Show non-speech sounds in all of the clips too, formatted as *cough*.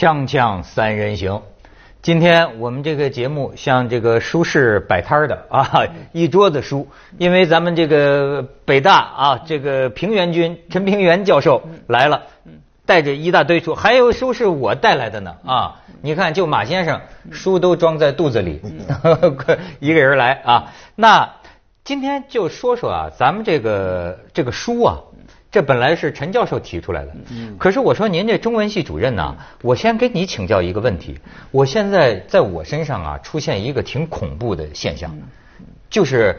锵锵三人行，今天我们这个节目像这个书市摆摊儿的啊，一桌子书，因为咱们这个北大啊，这个平原君陈平原教授来了，带着一大堆书，还有书是我带来的呢啊，你看就马先生书都装在肚子里，*laughs* 一个人来啊，那今天就说说啊，咱们这个这个书啊。这本来是陈教授提出来的，可是我说您这中文系主任呢，我先给你请教一个问题。我现在在我身上啊出现一个挺恐怖的现象，就是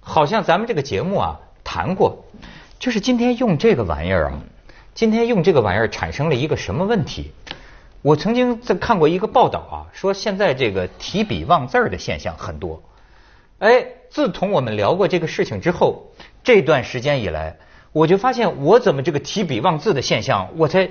好像咱们这个节目啊谈过，就是今天用这个玩意儿啊，今天用这个玩意儿产生了一个什么问题？我曾经在看过一个报道啊，说现在这个提笔忘字儿的现象很多。哎，自从我们聊过这个事情之后，这段时间以来。我就发现我怎么这个提笔忘字的现象，我才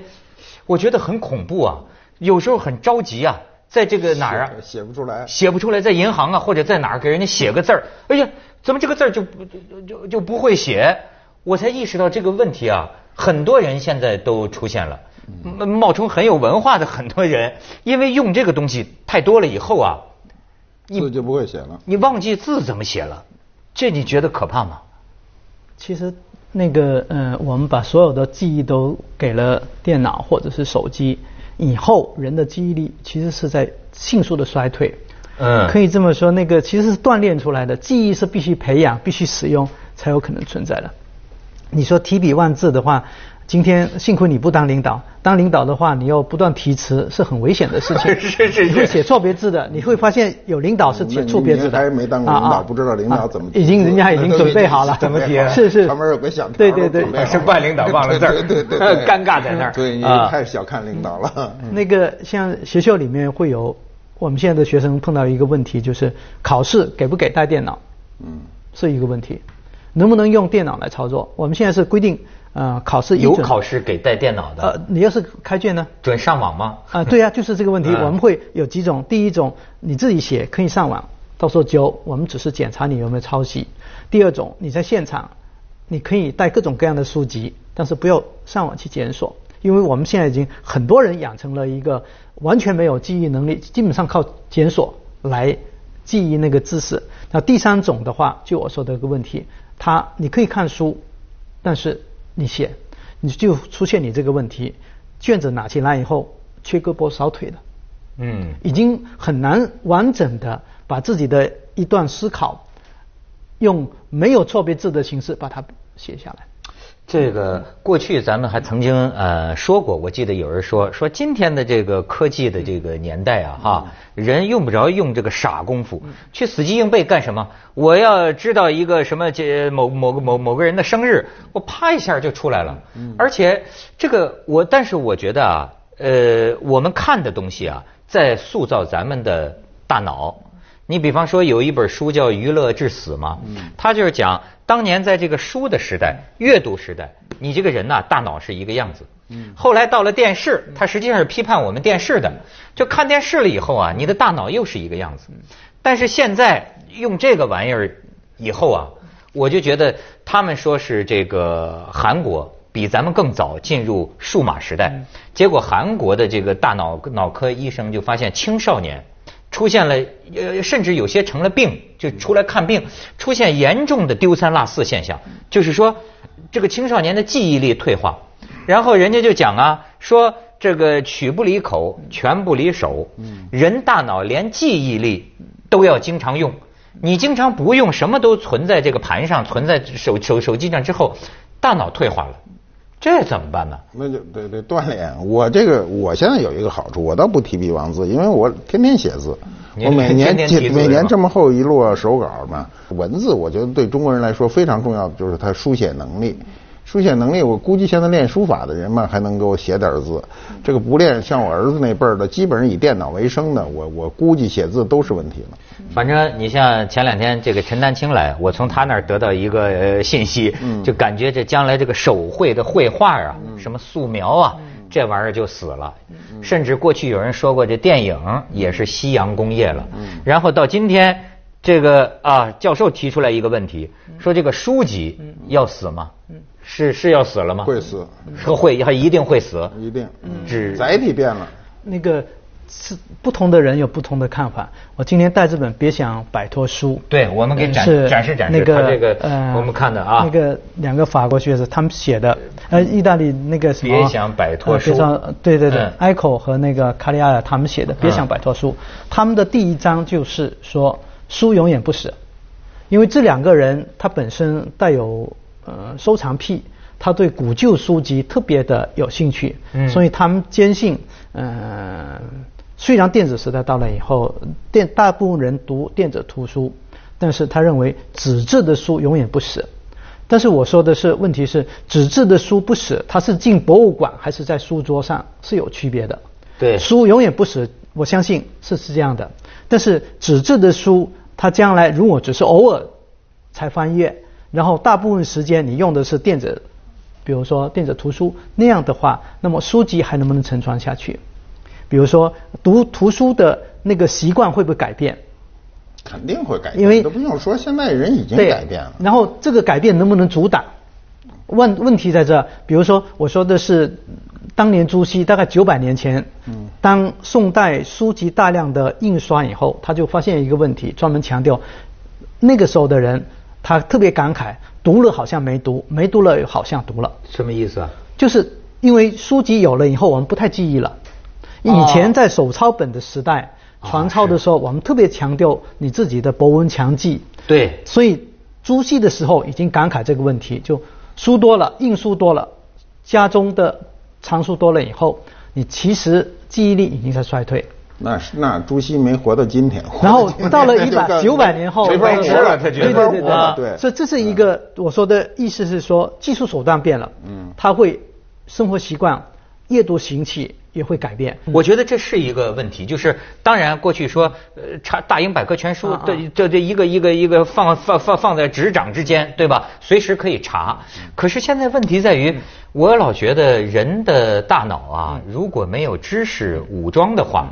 我觉得很恐怖啊！有时候很着急啊，在这个哪儿啊写不出来，写不出来，在银行啊或者在哪儿给人家写个字儿，哎呀，怎么这个字儿就不就就就不会写？我才意识到这个问题啊，很多人现在都出现了，冒充很有文化的很多人，因为用这个东西太多了以后啊，字就不会写了，你忘记字怎么写了，这你觉得可怕吗？其实。那个，呃，我们把所有的记忆都给了电脑或者是手机，以后人的记忆力其实是在迅速的衰退。嗯，可以这么说，那个其实是锻炼出来的，记忆是必须培养、必须使用才有可能存在的。你说提笔忘字的话。今天幸亏你不当领导，当领导的话，你要不断提词，是很危险的事情。*laughs* 是是，你会写错别字的，你会发现有领导是写错别字的。还没当过领导，不知道领导怎么。已经人家已经准备好了，*laughs* 怎么提？是是。旁边有个小对对对，是怪领导忘了字，对对对，*laughs* 尴尬在那儿。对你太小看领导了。那个像学校里面会有，我们现在的学生碰到一个问题，就是考试给不给带电脑？嗯，是一个问题，能不能用电脑来操作？我们现在是规定。呃，考试有考试给带电脑的。呃，你要是开卷呢？准上网吗？啊，对呀，就是这个问题。*laughs* 我们会有几种，第一种你自己写可以上网，到时候交，我们只是检查你有没有抄袭。第二种，你在现场，你可以带各种各样的书籍，但是不要上网去检索，因为我们现在已经很多人养成了一个完全没有记忆能力，基本上靠检索来记忆那个知识。那第三种的话，就我说的一个问题，他你可以看书，但是。你写，你就出现你这个问题，卷子拿起来以后缺胳膊少腿的，嗯，已经很难完整的把自己的一段思考，用没有错别字的形式把它写下来。这个过去咱们还曾经呃说过，我记得有人说说今天的这个科技的这个年代啊哈，人用不着用这个傻功夫去死记硬背干什么？我要知道一个什么这某某个某某个人的生日，我啪一下就出来了。而且这个我，但是我觉得啊，呃，我们看的东西啊，在塑造咱们的大脑。你比方说有一本书叫《娱乐至死》嘛，他就是讲当年在这个书的时代、阅读时代，你这个人呐，大脑是一个样子。后来到了电视，他实际上是批判我们电视的。就看电视了以后啊，你的大脑又是一个样子。但是现在用这个玩意儿以后啊，我就觉得他们说是这个韩国比咱们更早进入数码时代，结果韩国的这个大脑脑科医生就发现青少年。出现了，呃，甚至有些成了病，就出来看病，出现严重的丢三落四现象，就是说，这个青少年的记忆力退化。然后人家就讲啊，说这个曲不离口，拳不离手，人大脑连记忆力都要经常用，你经常不用，什么都存在这个盘上，存在手手手机上之后，大脑退化了。这怎么办呢？那就得得锻炼。我这个我现在有一个好处，我倒不提笔忘字，因为我天天写字。我每年每年这么厚一摞手稿嘛，文字我觉得对中国人来说非常重要的就是他书写能力。书写能力，我估计现在练书法的人嘛，还能够写点字。这个不练，像我儿子那辈儿的，基本上以电脑为生的，我我估计写字都是问题了。反正你像前两天这个陈丹青来，我从他那儿得到一个呃信息，就感觉这将来这个手绘的绘画啊，什么素描啊，这玩意儿就死了。甚至过去有人说过，这电影也是夕阳工业了。然后到今天，这个啊教授提出来一个问题，说这个书籍要死吗？是是要死了吗？会死，说会，他一定会死。一定。只载体变了。那个。是不同的人有不同的看法。我今天带这本《别想摆脱书》，对我们给展展示展示。那个这个呃，我们看的啊，那个两个法国学者他们写的，呃，意大利那个什么，别想摆脱书，对对对，埃口和那个卡利亚他们写的《别想摆脱书》，他们的第一章就是说书永远不死，因为这两个人他本身带有呃收藏癖，他对古旧书籍特别的有兴趣，所以他们坚信，嗯。虽然电子时代到了以后，电大部分人读电子图书，但是他认为纸质的书永远不死。但是我说的是，问题是纸质的书不死，它是进博物馆还是在书桌上是有区别的。对，书永远不死，我相信是是这样的。但是纸质的书，它将来如果只是偶尔才翻阅，然后大部分时间你用的是电子，比如说电子图书那样的话，那么书籍还能不能承传下去？比如说读图书的那个习惯会不会改变？肯定会改变，因为都不用说，现在人已经改变了。然后这个改变能不能阻挡？问问题在这，比如说我说的是当年朱熹大概九百年前，嗯，当宋代书籍大量的印刷以后，他就发现一个问题，专门强调那个时候的人，他特别感慨，读了好像没读，没读了好像读了。什么意思啊？就是因为书籍有了以后，我们不太记忆了。以前在手抄本的时代，传抄的时候，我们特别强调你自己的博闻强记。对。所以朱熹的时候已经感慨这个问题，就书多了，印书多了，家中的藏书多了以后，你其实记忆力已经在衰退。那是那朱熹没活到今天。然后 *laughs* 到了一百九百年后，没法活了，他对对对对。所以这是一个我说的意思是说，技术手段变了，嗯，他会生活习惯、阅读行气。也会改变，我觉得这是一个问题。就是当然，过去说呃查大英百科全书，这这这一个一个一个放放放放在执掌之间，对吧？随时可以查。可是现在问题在于，我老觉得人的大脑啊，如果没有知识武装的话，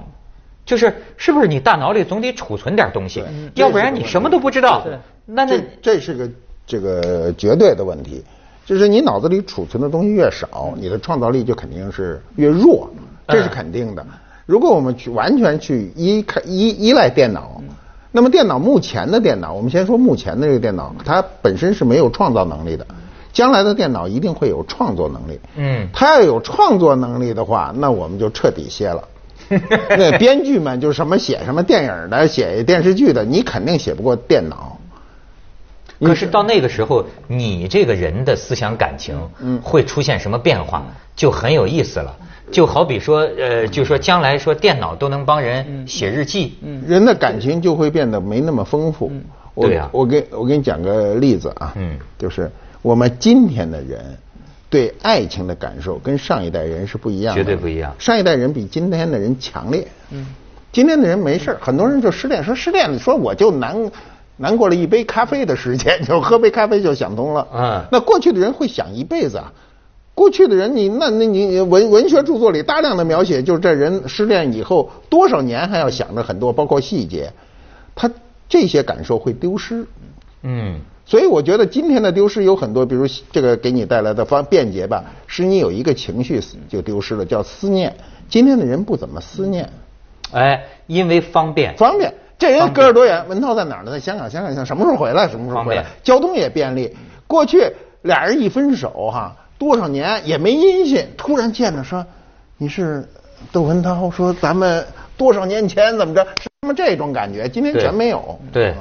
就是是不是你大脑里总得储存点东西，要不然你什么都不知道。那那这是个这个绝对的问题，就是你脑子里储存的东西越少，你的创造力就肯定是越弱。这是肯定的。如果我们去完全去依靠依依赖电脑，那么电脑目前的电脑，我们先说目前的这个电脑，它本身是没有创造能力的。将来的电脑一定会有创作能力。嗯，它要有创作能力的话，那我们就彻底歇了。*laughs* 那编剧们就什么写什么电影的，写电视剧的，你肯定写不过电脑。可是到那个时候，你这个人的思想感情会出现什么变化，就很有意思了。就好比说，呃，就说将来说电脑都能帮人写日记，人的感情就会变得没那么丰富。对呀，我给我给你讲个例子啊，嗯，就是我们今天的人对爱情的感受跟上一代人是不一样的，绝对不一样。上一代人比今天的人强烈。嗯，今天的人没事很多人就失恋，说失恋，说我就难难过了一杯咖啡的时间，就喝杯咖啡就想通了。嗯，那过去的人会想一辈子啊。过去的人，你那那你文文学著作里大量的描写，就是这人失恋以后多少年还要想着很多，包括细节，他这些感受会丢失。嗯，所以我觉得今天的丢失有很多，比如这个给你带来的方便捷吧，使你有一个情绪就丢失了，叫思念。今天的人不怎么思念，哎，因为方便。方便，这人隔着多远？文涛在哪儿呢？在香港，香港香什么时候回来？什么时候回来？交通也便利。过去俩人一分手，哈。多少年也没音信，突然见着说你是窦文涛，说咱们多少年前怎么着，什么这种感觉，今天全没有。对，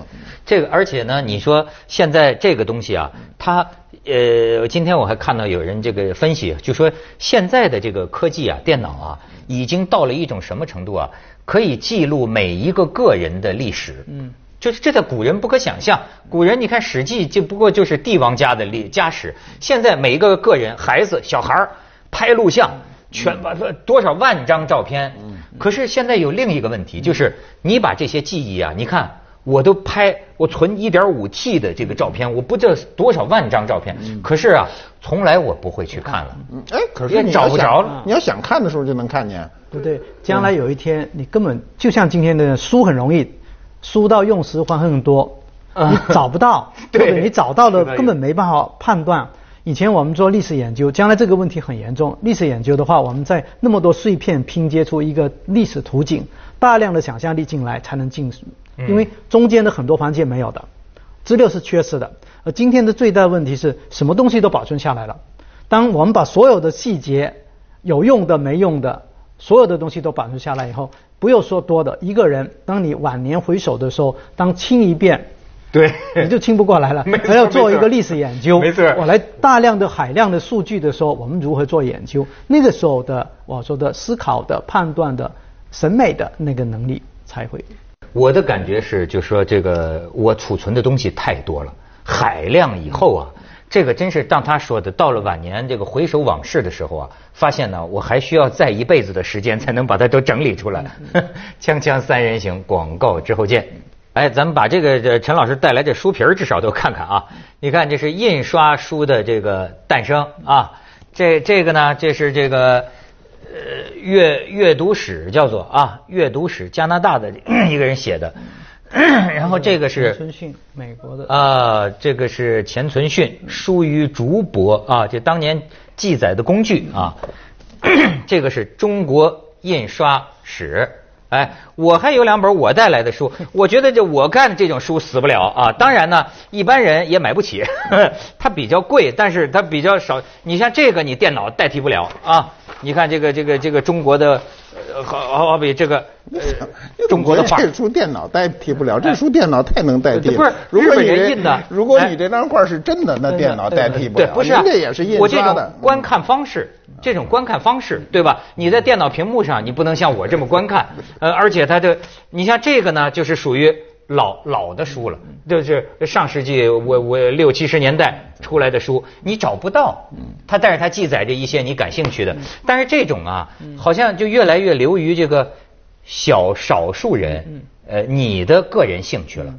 这个而且呢，你说现在这个东西啊，它呃，今天我还看到有人这个分析，就说现在的这个科技啊，电脑啊，已经到了一种什么程度啊，可以记录每一个个人的历史。嗯。就是这在古人不可想象，古人你看《史记》就不过就是帝王家的历家史，现在每一个个人孩子小孩拍录像，全把多少万张照片。可是现在有另一个问题，就是你把这些记忆啊，你看我都拍，我存一点五 T 的这个照片，我不知道多少万张照片，可是啊，从来我不会去看了。哎，可是你找不着了。你要想看的时候就能看见，对不对？将来有一天你根本就像今天的书很容易。书到用时还很多，你找不到，*laughs* 对，你找到了根本没办法判断。以前我们做历史研究，将来这个问题很严重。历史研究的话，我们在那么多碎片拼接出一个历史图景，大量的想象力进来才能进，因为中间的很多环节没有的，资料是缺失的。而今天的最大问题是什么东西都保存下来了。当我们把所有的细节、有用的、没用的，所有的东西都保存下来以后，不用说多的，一个人当你晚年回首的时候，当清一遍。对，你就清不过来了。还要做一个历史研究。没错。我来大量的海量的数据的时候，我们如何做研究？那个时候的我说的思考的判断的审美的那个能力才会。我的感觉是，就说这个我储存的东西太多了，海量以后啊，这个真是当他说的，到了晚年这个回首往事的时候啊，发现呢，我还需要再一辈子的时间才能把它都整理出来。*laughs* 锵锵三人行，广告之后见。哎，咱们把这个这陈老师带来的书皮儿至少都看看啊！你看，这是印刷书的这个诞生啊。这这个呢，这是这个呃阅阅读史叫做啊阅读史，加拿大的一个人写的。*clears throat* 然后这个是钱存训，美国的啊，这个是钱存训书于竹帛啊，就当年记载的工具啊。*clears throat* 这个是中国印刷史。哎，我还有两本我带来的书，我觉得这我干这种书死不了啊。当然呢，一般人也买不起，*laughs* 它比较贵，但是它比较少。你像这个，你电脑代替不了啊。你看这个这个这个中国的。好好比这个，*laughs* 中国的画，这书电脑代替不了，这书电脑太能代替。不是，日本人印的。如果你这张画是真的，那电脑代替不了。对，不是，这也是印刷的。观看方式，这种观看方式，对吧？你在电脑屏幕上，你不能像我这么观看。呃，而且它的，你像这个呢，就是属于。老老的书了，就是上世纪我我六七十年代出来的书，你找不到。嗯，它但是它记载着一些你感兴趣的，但是这种啊，好像就越来越流于这个小少数人，呃，你的个人兴趣了。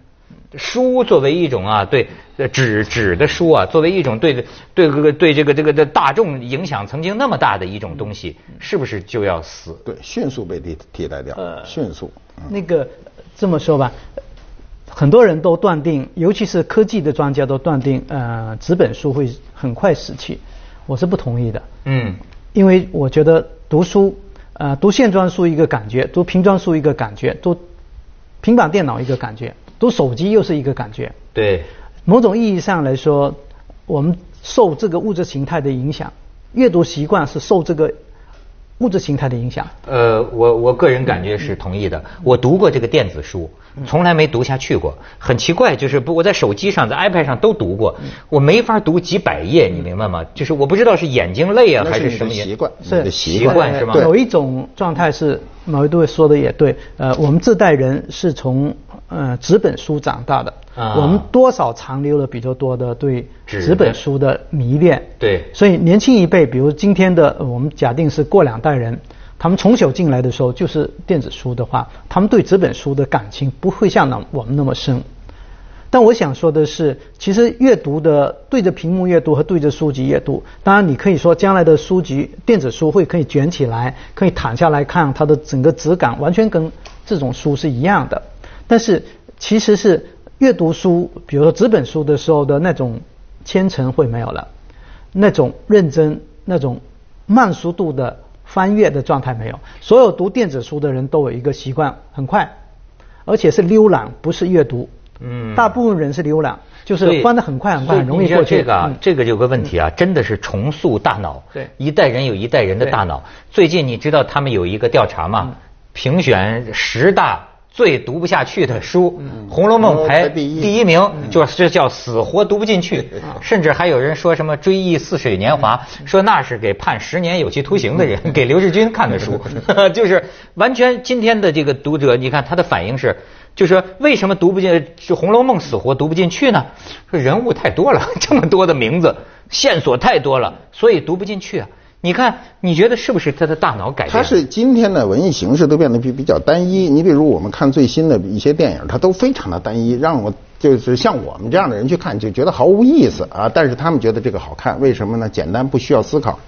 书作为一种啊，对纸纸的书啊，作为一种对对这个对这个这个的大众影响曾经那么大的一种东西，是不是就要死？对，迅速被替替代掉。呃，迅速。那个这么说吧。很多人都断定，尤其是科技的专家都断定，呃，纸本书会很快死去。我是不同意的。嗯。因为我觉得读书，呃，读线装书一个感觉，读平装书一个感觉，读平板电脑一个感觉，读手机又是一个感觉。对。某种意义上来说，我们受这个物质形态的影响，阅读习惯是受这个物质形态的影响。呃，我我个人感觉是同意的。我读过这个电子书。从来没读下去过，很奇怪，就是不我在手机上、在 iPad 上都读过，我没法读几百页，你明白吗？就是我不知道是眼睛累啊，还是什么习惯，是习惯是吗？有一种状态是，某一位说的也对，呃，我们这代人是从呃纸本书长大的，啊我们多少残留了比较多的对纸本书的迷恋，对，所以年轻一辈，比如今天的我们假定是过两代人。他们从小进来的时候就是电子书的话，他们对纸本书的感情不会像那我们那么深。但我想说的是，其实阅读的对着屏幕阅读和对着书籍阅读，当然你可以说将来的书籍电子书会可以卷起来，可以躺下来看，它的整个质感完全跟这种书是一样的。但是其实是阅读书，比如说纸本书的时候的那种虔诚会没有了，那种认真、那种慢速度的。翻阅的状态没有，所有读电子书的人都有一个习惯，很快，而且是浏览，不是阅读。嗯，大部分人是浏览，就是翻的很快很快，很容易过去。这个啊，这个有个问题啊，真的是重塑大脑。对，一代人有一代人的大脑。最近你知道他们有一个调查吗？评选十大。最读不下去的书，《红楼梦》排第一。名，就是叫死活读不进去。甚至还有人说什么《追忆似水年华》，说那是给判十年有期徒刑的人给刘志军看的书，*laughs* 就是完全今天的这个读者，你看他的反应是，就是为什么读不进《是红楼梦》死活读不进去呢？说人物太多了，*laughs* 这么多的名字，线索太多了，所以读不进去啊。你看，你觉得是不是他的大脑改变？他是今天的文艺形式都变得比比较单一。你比如我们看最新的一些电影，它都非常的单一，让我就是像我们这样的人去看就觉得毫无意思啊。但是他们觉得这个好看，为什么呢？简单，不需要思考。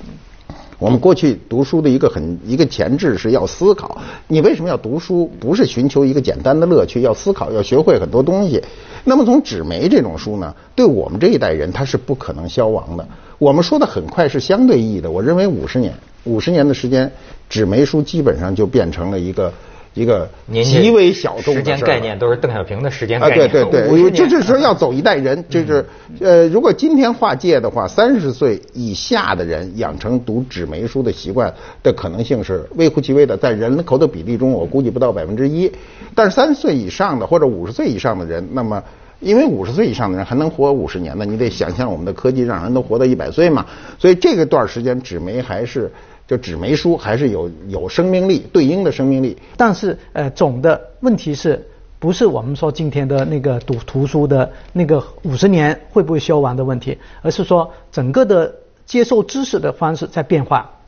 我们过去读书的一个很一个前置是要思考。你为什么要读书？不是寻求一个简单的乐趣，要思考，要学会很多东西。那么从纸媒这种书呢，对我们这一代人它是不可能消亡的。我们说的很快是相对意义的，我认为五十年，五十年的时间，纸媒书基本上就变成了一个。一个极为小众的时间概念都是邓小平的时间概念。啊，对对对，就是说要走一代人，就是呃，如果今天划界的话，三十岁以下的人养成读纸媒书的习惯的可能性是微乎其微的，在人口的比例中，我估计不到百分之一。但是三十岁以上的或者五十岁以上的人，那么因为五十岁以上的人还能活五十年呢，你得想象我们的科技让人都活到一百岁嘛，所以这个段时间纸媒还是。就纸媒书还是有有生命力，对应的生命力。但是呃，总的问题是不是我们说今天的那个读图书的那个五十年会不会消亡的问题，而是说整个的接受知识的方式在变化。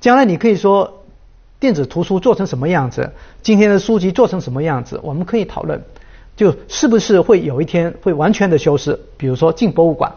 将来你可以说电子图书做成什么样子，今天的书籍做成什么样子，我们可以讨论，就是不是会有一天会完全的消失？比如说进博物馆。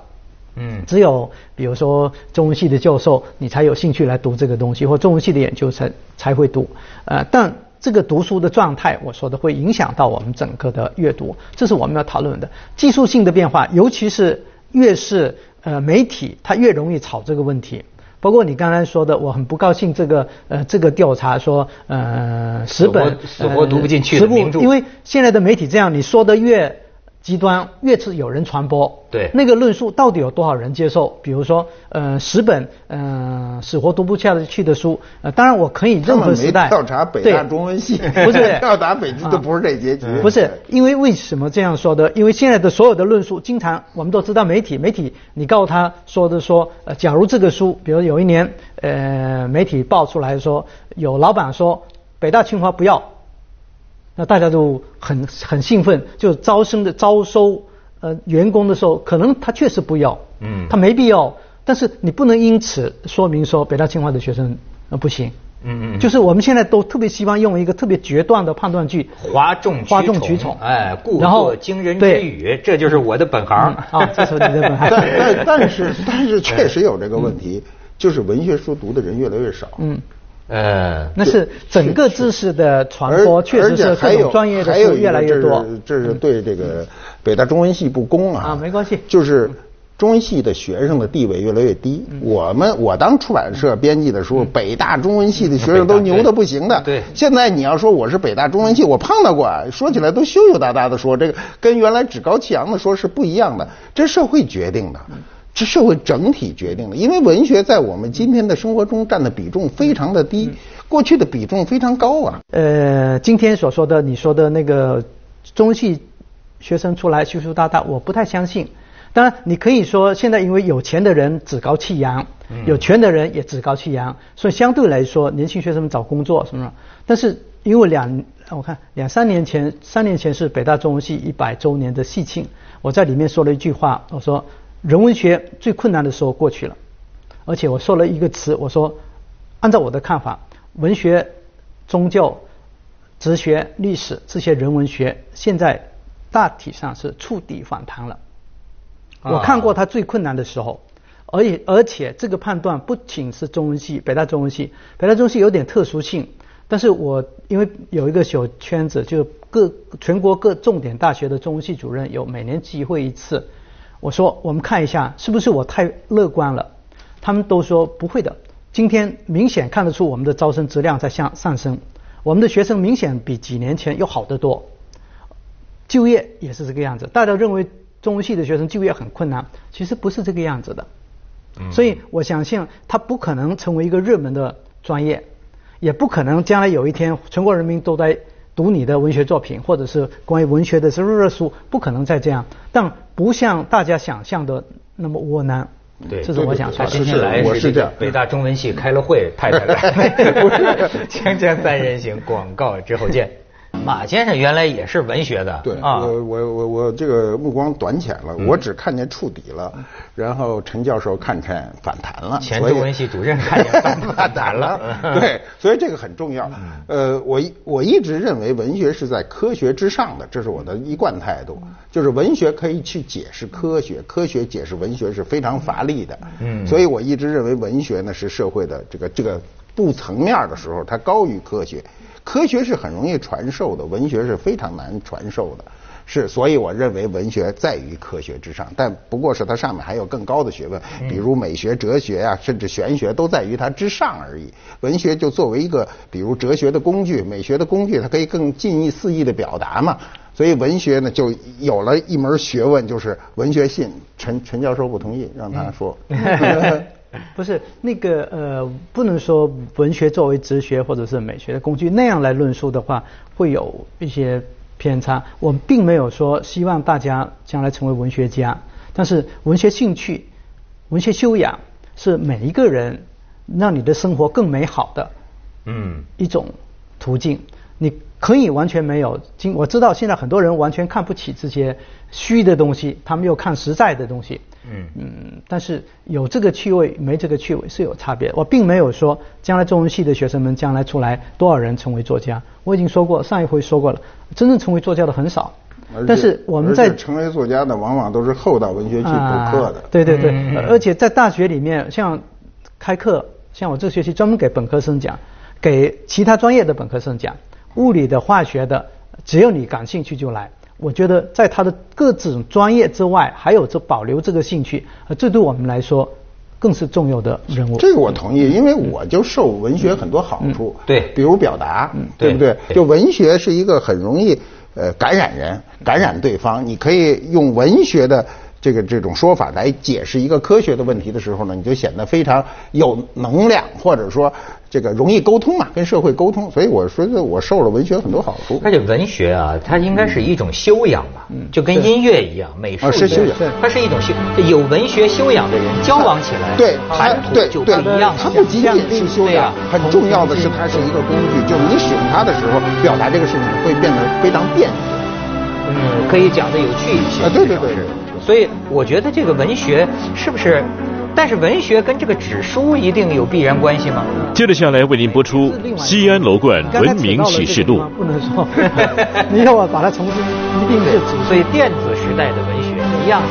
嗯，只有比如说中文系的教授，你才有兴趣来读这个东西，或中文系的研究生才会读。呃，但这个读书的状态，我说的会影响到我们整个的阅读，这是我们要讨论的技术性的变化，尤其是越是呃媒体，它越容易炒这个问题。包括你刚才说的，我很不高兴这个呃这个调查说呃十本死活读不进去的名著，因为现在的媒体这样，你说的越。极端越是有人传播，对那个论述到底有多少人接受？比如说，呃，十本呃死活读不下去的书，呃，当然我可以任何时代调查北大中文系，*laughs* 不是 *laughs* 调查北京都不是这结局，不是因为为什么这样说的？因为现在的所有的论述，经常我们都知道媒体，媒体你告诉他说的说，呃，假如这个书，比如有一年，呃，媒体爆出来说有老板说北大清华不要。那大家都很很兴奋，就招生的招收呃员工的时候，可能他确实不要，嗯，他没必要，但是你不能因此说明说北大清华的学生呃不行，嗯嗯，就是我们现在都特别希望用一个特别决断的判断句，哗众哗众取宠，哎，故作惊人之语，这就是我的本行。啊，这是你的本行，*laughs* 但但是但是确实有这个问题，就是文学书读的人越来越少，嗯。呃，那是整个知识的传播，确实是各种专业的书越来越多。这是对这个北大中文系不公啊！啊，没关系。就是中文系的学生的地位越来越低。我们我当出版社编辑的时候，北大中文系的学生都牛的不行的。对。现在你要说我是北大中文系，我碰到过，说起来都羞羞答答的说，这个跟原来趾高气扬的说是不一样的。这社会决定的。是社会整体决定的，因为文学在我们今天的生活中占的比重非常的低，过去的比重非常高啊。呃，今天所说的你说的那个中戏学生出来羞羞答答，我不太相信。当然，你可以说现在因为有钱的人趾高气扬，有权的人也趾高气扬，所以相对来说年轻学生们找工作什么。但是因为两我看两三年前，三年前是北大中文系一百周年的戏庆，我在里面说了一句话，我说。人文学最困难的时候过去了，而且我说了一个词，我说，按照我的看法，文学、宗教、哲学、历史这些人文学，现在大体上是触底反弹了。我看过它最困难的时候，而且而且这个判断不仅是中文系，北大中文系，北大中文系有点特殊性，但是我因为有一个小圈子，就各全国各重点大学的中文系主任有每年集会一次。我说，我们看一下是不是我太乐观了？他们都说不会的。今天明显看得出我们的招生质量在向上升，我们的学生明显比几年前要好得多。就业也是这个样子。大家认为中文系的学生就业很困难，其实不是这个样子的。所以我相信他不可能成为一个热门的专业，也不可能将来有一天全国人民都在。读你的文学作品，或者是关于文学的热书，不可能再这样。但不像大家想象的那么窝囊。对，这是我想说。今天来是这样，北大中文系开了会，太太来。*laughs* *laughs* 不是，锵锵三人行，广告之后见。马先生原来也是文学的，对啊，我我我我这个目光短浅了，我只看见触底了，然后陈教授看见反弹了，前中文系主任看见反弹了 *laughs* *laughs* 对，所以这个很重要。呃，我我一直认为文学是在科学之上的，这是我的一贯态度，就是文学可以去解释科学，科学解释文学是非常乏力的，嗯，所以我一直认为文学呢是社会的这个这个不层面的时候，它高于科学。科学是很容易传授的，文学是非常难传授的。是，所以我认为文学在于科学之上，但不过是它上面还有更高的学问，比如美学、哲学啊，甚至玄学都在于它之上而已。文学就作为一个，比如哲学的工具、美学的工具，它可以更近义肆意的表达嘛。所以文学呢，就有了一门学问，就是文学性。陈陈教授不同意，让他说。*laughs* *laughs* 不是那个呃，不能说文学作为哲学或者是美学的工具那样来论述的话，会有一些。偏差，我并没有说希望大家将来成为文学家，但是文学兴趣、文学修养是每一个人让你的生活更美好的嗯一种途径。你可以完全没有，经我知道现在很多人完全看不起这些虚的东西，他们又看实在的东西。嗯嗯，但是有这个趣味没这个趣味是有差别。我并没有说将来中文系的学生们将来出来多少人成为作家，我已经说过上一回说过了，真正成为作家的很少。但是我们在成为作家的往往都是后到文学系补课的。对对对，而且在大学里面，像开课，像我这学期专门给本科生讲，给其他专业的本科生讲，物理的、化学的，只要你感兴趣就来。我觉得在他的各种专业之外，还有这保留这个兴趣，这对我们来说更是重要的人物。这个我同意，因为我就受文学很多好处。对，比如表达，对不对？就文学是一个很容易呃感染人、感染对方。你可以用文学的。这个这种说法来解释一个科学的问题的时候呢，你就显得非常有能量，或者说这个容易沟通嘛，跟社会沟通。所以我说，我受了文学很多好处。而且文学啊，它应该是一种修养吧，就跟音乐一样，美术是修养，它是一种修。有文学修养的人交往起来，对，谈吐就不一样。它不仅仅是修养，很重要的是它是一个工具，就是你使用它的时候，表达这个事情会变得非常便利。嗯，可以讲的有趣一些。啊，对对对。所以我觉得这个文学是不是？但是文学跟这个纸书一定有必然关系吗？接着下来为您播出《西安楼冠文明启示录》。不能说，*laughs* 你要我把它重新一定是纸，所以电子时代的文学一样。